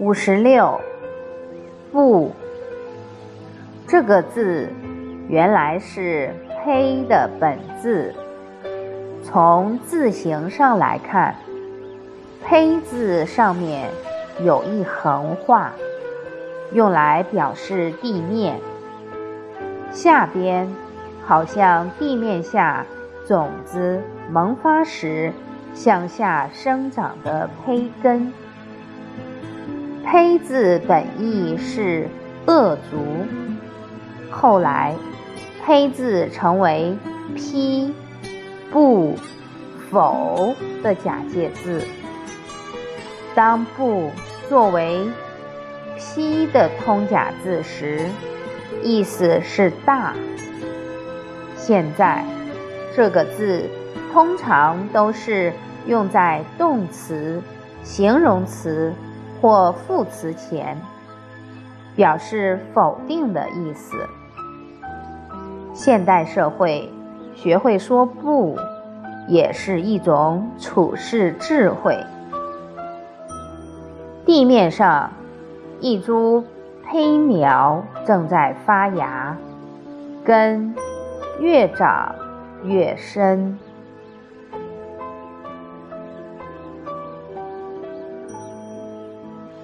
五十六，不，这个字原来是“胚”的本字。从字形上来看，“胚”字上面有一横画，用来表示地面。下边好像地面下种子萌发时向下生长的胚根。胚字本意是恶足，后来胚字成为批、不、否的假借字。当不作为批的通假字时，意思是大。现在这个字通常都是用在动词、形容词。或副词前，表示否定的意思。现代社会学会说不，也是一种处世智慧。地面上，一株胚苗正在发芽，根越长越深。